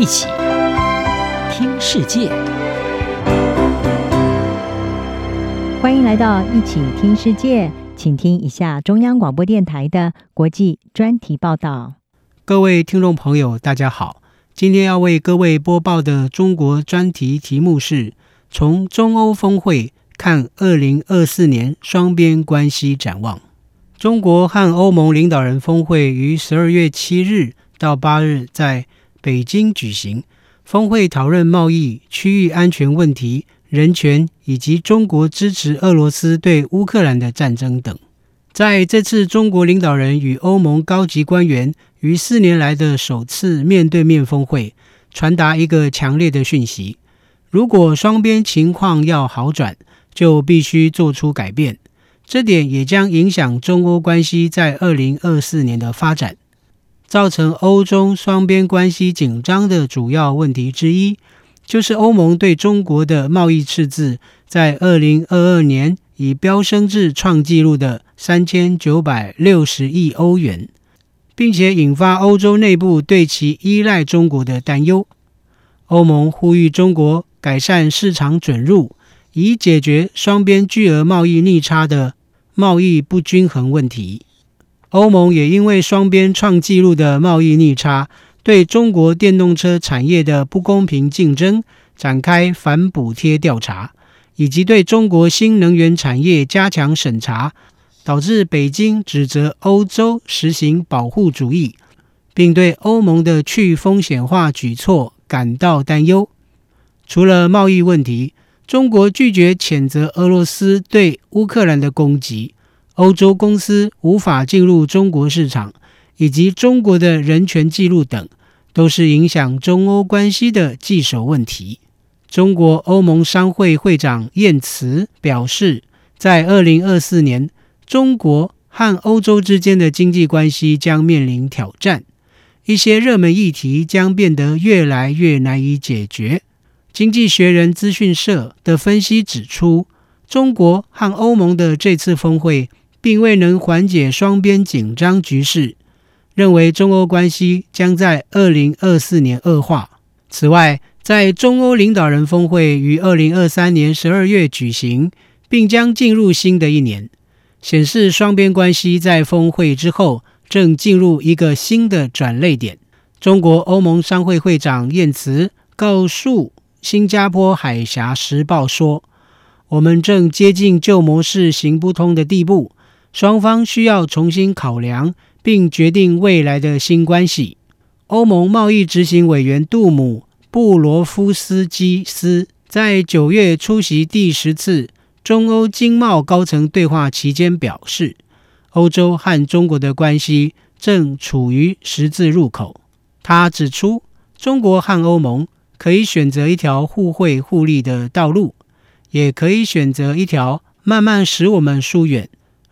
一起听世界，欢迎来到一起听世界，请听一下中央广播电台的国际专题报道。各位听众朋友，大家好，今天要为各位播报的中国专题题目是：从中欧峰会看二零二四年双边关系展望。中国和欧盟领导人峰会于十二月七日到八日在北京举行，峰会讨论贸易、区域安全问题、人权以及中国支持俄罗斯对乌克兰的战争等。在这次中国领导人与欧盟高级官员于四年来的首次面对面峰会，传达一个强烈的讯息：如果双边情况要好转，就必须做出改变。这点也将影响中欧关系在二零二四年的发展。造成欧中双边关系紧张的主要问题之一，就是欧盟对中国的贸易赤字在二零二二年已飙升至创纪录的三千九百六十亿欧元，并且引发欧洲内部对其依赖中国的担忧。欧盟呼吁中国改善市场准入，以解决双边巨额贸易逆差的贸易不均衡问题。欧盟也因为双边创纪录的贸易逆差，对中国电动车产业的不公平竞争展开反补贴调查，以及对中国新能源产业加强审查，导致北京指责欧洲实行保护主义，并对欧盟的去风险化举措感到担忧。除了贸易问题，中国拒绝谴责俄罗斯对乌克兰的攻击。欧洲公司无法进入中国市场，以及中国的人权记录等，都是影响中欧关系的棘手问题。中国欧盟商会会长燕慈表示，在二零二四年，中国和欧洲之间的经济关系将面临挑战，一些热门议题将变得越来越难以解决。经济学人资讯社的分析指出，中国和欧盟的这次峰会。并未能缓解双边紧张局势，认为中欧关系将在二零二四年恶化。此外，在中欧领导人峰会于二零二三年十二月举行，并将进入新的一年，显示双边关系在峰会之后正进入一个新的转捩点。中国欧盟商会会长燕慈告诉新加坡海峡时报说：“我们正接近旧模式行不通的地步。”双方需要重新考量并决定未来的新关系。欧盟贸易执行委员杜姆布罗夫斯基斯在九月出席第十次中欧经贸高层对话期间表示，欧洲和中国的关系正处于十字路口。他指出，中国和欧盟可以选择一条互惠互利的道路，也可以选择一条慢慢使我们疏远。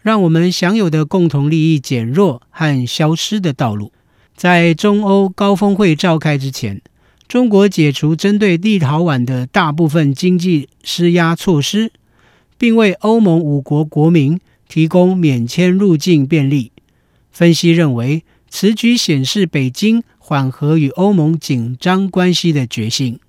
让我们享有的共同利益减弱和消失的道路。在中欧高峰会召开之前，中国解除针对立陶宛的大部分经济施压措施，并为欧盟五国国民提供免签入境便利。分析认为，此举显示北京缓和与欧盟紧张关系的决心。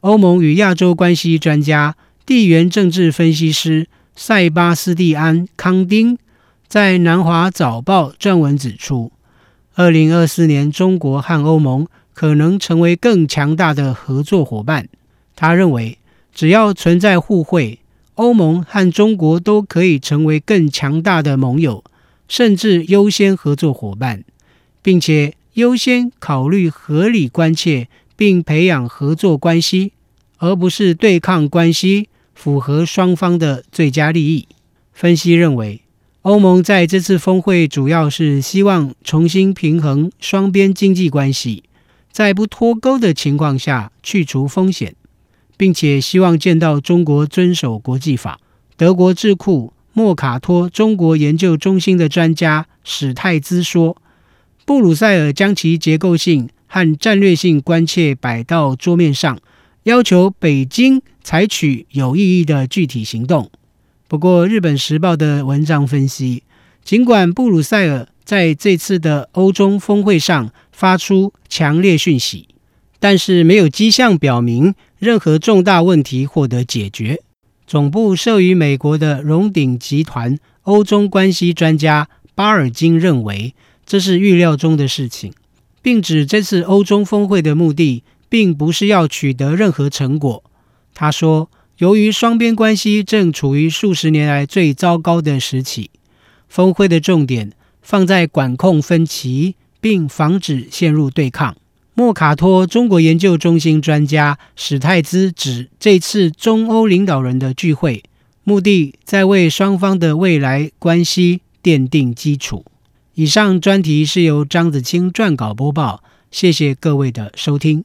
欧盟与亚洲关系专家、地缘政治分析师。塞巴斯蒂安·康丁在《南华早报》撰文指出，二零二四年中国和欧盟可能成为更强大的合作伙伴。他认为，只要存在互惠，欧盟和中国都可以成为更强大的盟友，甚至优先合作伙伴，并且优先考虑合理关切并培养合作关系，而不是对抗关系。符合双方的最佳利益。分析认为，欧盟在这次峰会主要是希望重新平衡双边经济关系，在不脱钩的情况下去除风险，并且希望见到中国遵守国际法。德国智库莫卡托中国研究中心的专家史泰兹说：“布鲁塞尔将其结构性和战略性关切摆到桌面上。”要求北京采取有意义的具体行动。不过，《日本时报》的文章分析，尽管布鲁塞尔在这次的欧中峰会上发出强烈讯息，但是没有迹象表明任何重大问题获得解决。总部设于美国的荣鼎集团欧中关系专家巴尔金认为，这是预料中的事情，并指这次欧中峰会的目的并不是要取得任何成果。他说，由于双边关系正处于数十年来最糟糕的时期，峰会的重点放在管控分歧，并防止陷入对抗。莫卡托中国研究中心专家史泰兹指，这次中欧领导人的聚会目的在为双方的未来关系奠定基础。以上专题是由张子清撰稿播报，谢谢各位的收听。